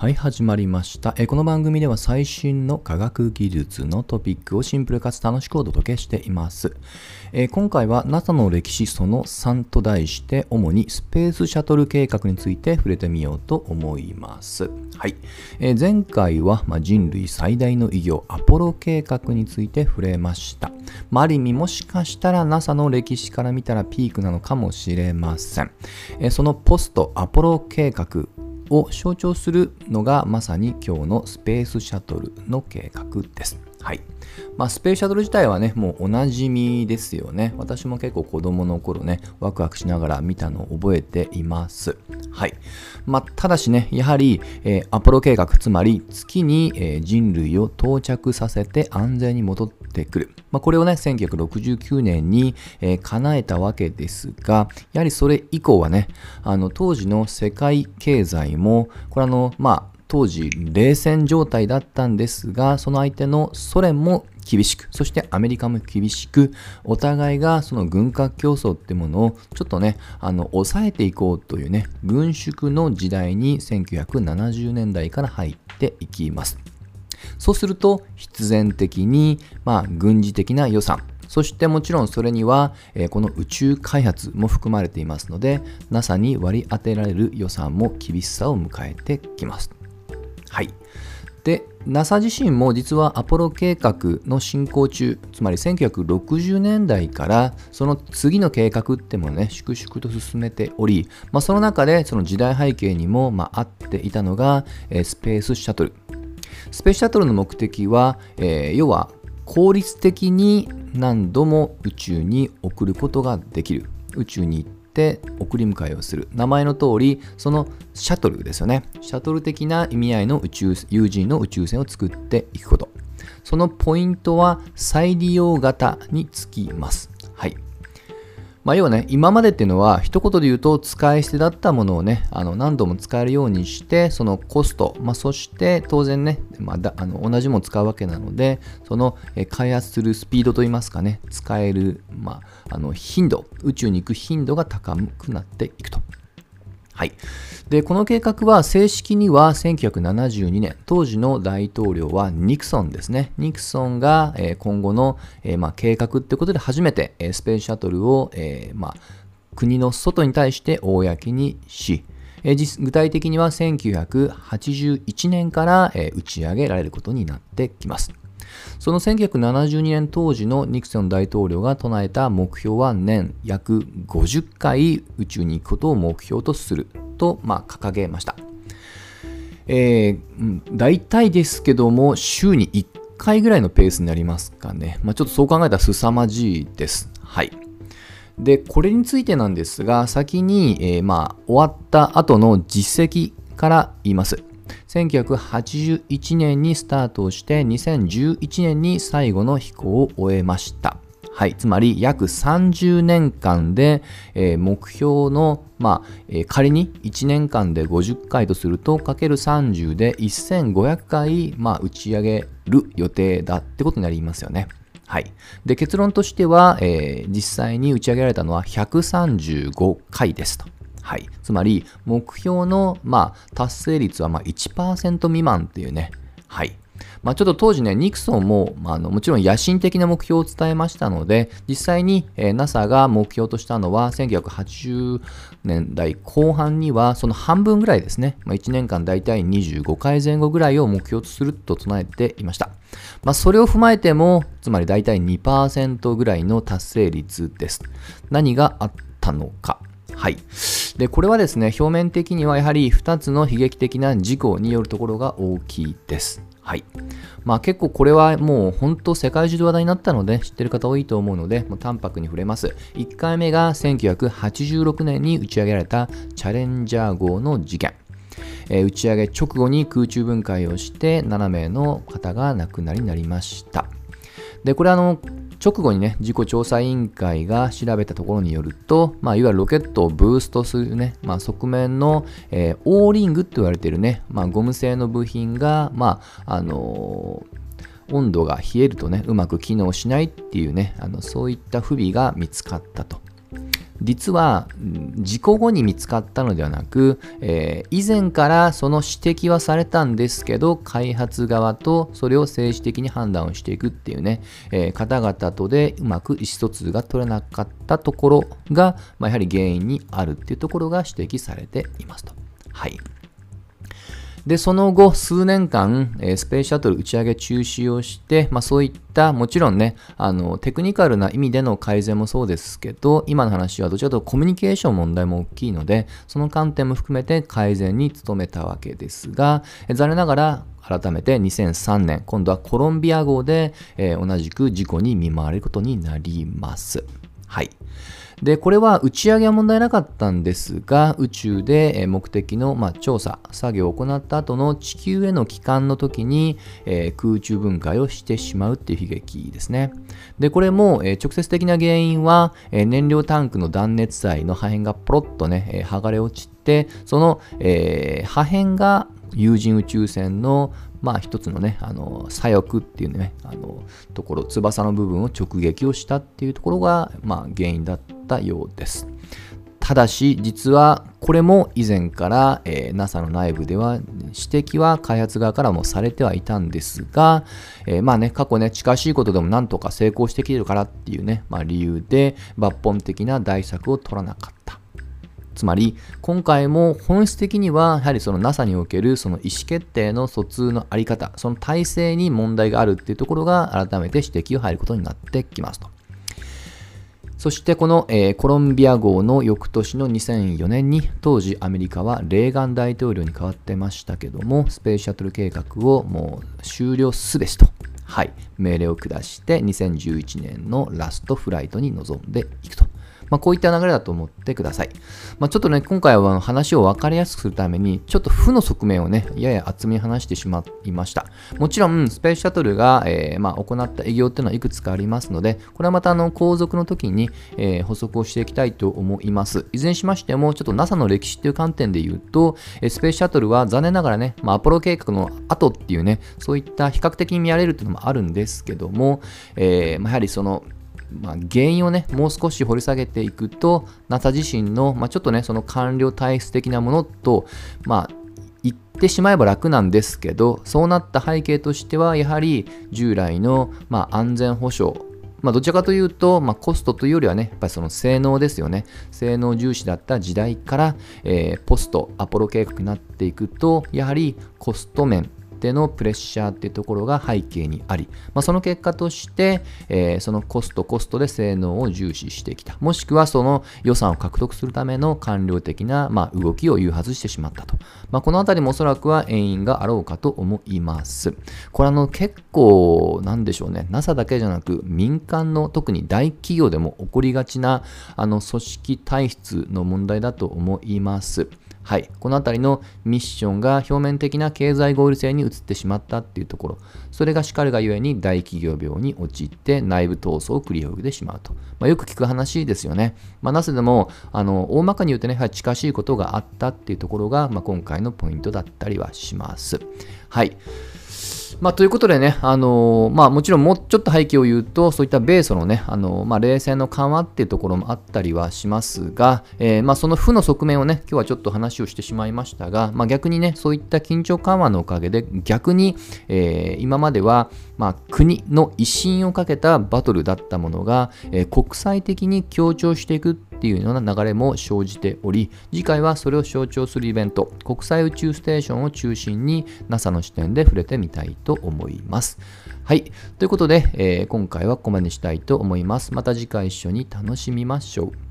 はい、始まりました。えこの番組では最新の科学技術のトピックをシンプルかつ楽しくお届けしています。え今回は NASA の歴史その3と題して、主にスペースシャトル計画について触れてみようと思います。はい。え前回は、まあ人類最大の偉業、アポロ計画について触れました。まあ、ある意味もしかしたら NASA の歴史から見たらピークなのかもしれません。えそのポストアポロ計画を象徴するのがまさに今日のスペースシャトルの計画です。はい。まあ、スペースシャトル自体はね、もうおなじみですよね。私も結構子供の頃ね、ワクワクしながら見たのを覚えています。はい。まあ、ただしね、やはり、えー、アポロ計画、つまり月に、えー、人類を到着させて安全に戻っててくる。まあ、これをね、1969年に、えー、叶えたわけですが、やはりそれ以降はね、あの、当時の世界経済も、これあの、まあ、当時冷戦状態だったんですが、その相手のソ連も厳しく、そしてアメリカも厳しく、お互いがその軍拡競争ってものをちょっとね、あの、抑えていこうというね、軍縮の時代に1970年代から入っていきます。そうすると、必然的に、まあ、軍事的な予算、そしてもちろんそれには、えー、この宇宙開発も含まれていますので、NASA に割り当てられる予算も厳しさを迎えてきます。はい。で、NASA 自身も実はアポロ計画の進行中、つまり1960年代からその次の計画ってもね、粛々と進めており、まあ、その中でその時代背景にも、まあ、あっていたのが、えー、スペースシャトル。スペースシャトルの目的は、えー、要は効率的に何度も宇宙に送ることができる。宇宙に行って送り迎えをする。名前の通りそのシャトルですよね。シャトル的な意味合いの宇宙有人の宇宙船を作っていくこと。そのポイントは再利用型につきます。はい。まあ、要はね、今までっていうのは、一言で言うと、使い捨てだったものをね、あの何度も使えるようにして、そのコスト、まあ、そして当然ね、まあ、だあの同じものを使うわけなので、その開発するスピードといいますかね、使える、まあ、あの頻度、宇宙に行く頻度が高くなっていくと。はい。で、この計画は正式には1972年、当時の大統領はニクソンですね。ニクソンが、今後の、えまあ、計画ってことで初めて、スペースシャトルを、えまあ、国の外に対して公にし、え具体的には1981年から、打ち上げられることになってきます。その1972年当時のニクソン大統領が唱えた目標は年約50回宇宙に行くことを目標とすると、まあ、掲げました。えー、大体ですけども、週に1回ぐらいのペースになりますかね。まあ、ちょっとそう考えたら凄まじいです。はい。で、これについてなんですが、先に、えー、まあ、終わった後の実績から言います。1981年にスタートをして2011年に最後の飛行を終えました。はい、つまり約30年間で、えー、目標の、まあえー、仮に1年間で50回とすると、かける30で1500回、まあ、打ち上げる予定だってことになりますよね。はい。で、結論としては、えー、実際に打ち上げられたのは135回ですと。はい。つまり、目標の、まあ、達成率はまあ1%未満っていうね。はい。まあ、ちょっと当時ね、ニクソンも、まあ、のもちろん野心的な目標を伝えましたので、実際に、え、NASA が目標としたのは、1980年代後半には、その半分ぐらいですね、まあ、1年間だいたい25回前後ぐらいを目標とすると唱えていました。まあ、それを踏まえても、つまりだいたい2%ぐらいの達成率です。何があったのか。はい。で、これはですね、表面的にはやはり2つの悲劇的な事故によるところが大きいです。はい。まあ結構これはもう本当世界中で話題になったので知ってる方多いと思うので、もう淡白に触れます。1回目が1986年に打ち上げられたチャレンジャー号の事件。えー、打ち上げ直後に空中分解をして7名の方が亡くなりになりました。で、これあの、直後にね、事故調査委員会が調べたところによると、まあ、いわゆるロケットをブーストするね、まあ、側面の、えー、オーリングって言われてるね、まあ、ゴム製の部品が、まあ、あのー、温度が冷えるとね、うまく機能しないっていうね、あのそういった不備が見つかったと。実は事故後に見つかったのではなく、えー、以前からその指摘はされたんですけど開発側とそれを政治的に判断をしていくっていうね、えー、方々とでうまく意思疎通が取れなかったところが、まあ、やはり原因にあるっていうところが指摘されていますと。はい。で、その後、数年間、えー、スペースシャトル打ち上げ中止をして、まあ、そういった、もちろんね、あの、テクニカルな意味での改善もそうですけど、今の話はどちらかというとコミュニケーション問題も大きいので、その観点も含めて改善に努めたわけですが、えー、残念ながら、改めて2003年、今度はコロンビア号で、えー、同じく事故に見舞われることになります。はい。で、これは打ち上げは問題なかったんですが、宇宙で目的の、まあ、調査、作業を行った後の地球への帰還の時に、えー、空中分解をしてしまうっていう悲劇ですね。で、これも、えー、直接的な原因は、えー、燃料タンクの断熱材の破片がポロッとね、え剥がれ落ちて、その、え破片が有人宇宙船のまあ一つのね、あの、左翼っていうね、あの、ところ、翼の部分を直撃をしたっていうところが、まあ原因だったたようです。ただし、実はこれも以前から、え、NASA の内部では指摘は開発側からもされてはいたんですが、え、まあね、過去ね、近しいことでもなんとか成功してきてるからっていうね、まあ理由で抜本的な対策を取らなかった。つまり、今回も本質的には、やはりその NASA におけるその意思決定の疎通のあり方、その体制に問題があるっていうところが改めて指摘を入ることになってきますと。そしてこの、えー、コロンビア号の翌年の2004年に当時アメリカはレーガン大統領に代わってましたけどもスペースシャトル計画をもう終了すべしと、はい、命令を下して2011年のラストフライトに臨んでいくと。まあ、こういった流れだと思ってください。まあ、ちょっとね、今回は話を分かりやすくするために、ちょっと負の側面をね、やや厚めに話してしまいました。もちろん、スペースシャトルが、えー、まあ、行った営業っていうのはいくつかありますので、これはまたあの後続の時に、えー、補足をしていきたいと思います。いずれにしましても、ちょっと NASA の歴史っていう観点で言うと、スペースシャトルは残念ながらね、まあ、アポロ計画の後っていうね、そういった比較的に見られるっていうのもあるんですけども、えー、まあ、やはりその、まあ、原因をね、もう少し掘り下げていくと、NASA 自身の、まあ、ちょっとね、その官僚体質的なものと、まあ、言ってしまえば楽なんですけど、そうなった背景としては、やはり従来の、まあ、安全保障、まあ、どちらかというと、まあ、コストというよりはね、やっぱりその性能ですよね。性能重視だった時代から、えー、ポストアポロ計画になっていくと、やはりコスト面、手のプレッシャーっていうところが背景にあり、まあ、その結果として、えー、そのコストコストで性能を重視してきた。もしくはその予算を獲得するための官僚的な、まあ、動きを誘発してしまったと。まあ、このあたりもおそらくは遠因があろうかと思います。これあの結構なんでしょうね。NASA だけじゃなく民間の特に大企業でも起こりがちなあの組織体質の問題だと思います。はい、この辺りのミッションが表面的な経済合理性に移ってしまったっていうところ、それがしかるがゆえに大企業病に陥って内部闘争を繰り広げてしまうと。まあ、よく聞く話ですよね。まあ、なぜでも、あの、大まかに言うとね、はり近しいことがあったっていうところが、まあ、今回のポイントだったりはします。はい。まあ、ということでね、あのー、まあ、もちろんもうちょっと背景を言うと、そういった米ソのね、あのー、まあ、冷戦の緩和っていうところもあったりはしますが、えー、まあ、その負の側面をね、今日はちょっと話をしてしまいましたが、まあ、逆にね、そういった緊張緩和のおかげで、逆に、え今までは、まあ、国の威信をかけたバトルだったものが、え国際的に強調していくっていうような流れも生じており、次回はそれを象徴するイベント、国際宇宙ステーションを中心に NASA の視点で触れてみたいとと思います。はい。ということで、えー、今回はここまでにしたいと思います。また次回一緒に楽しみましょう。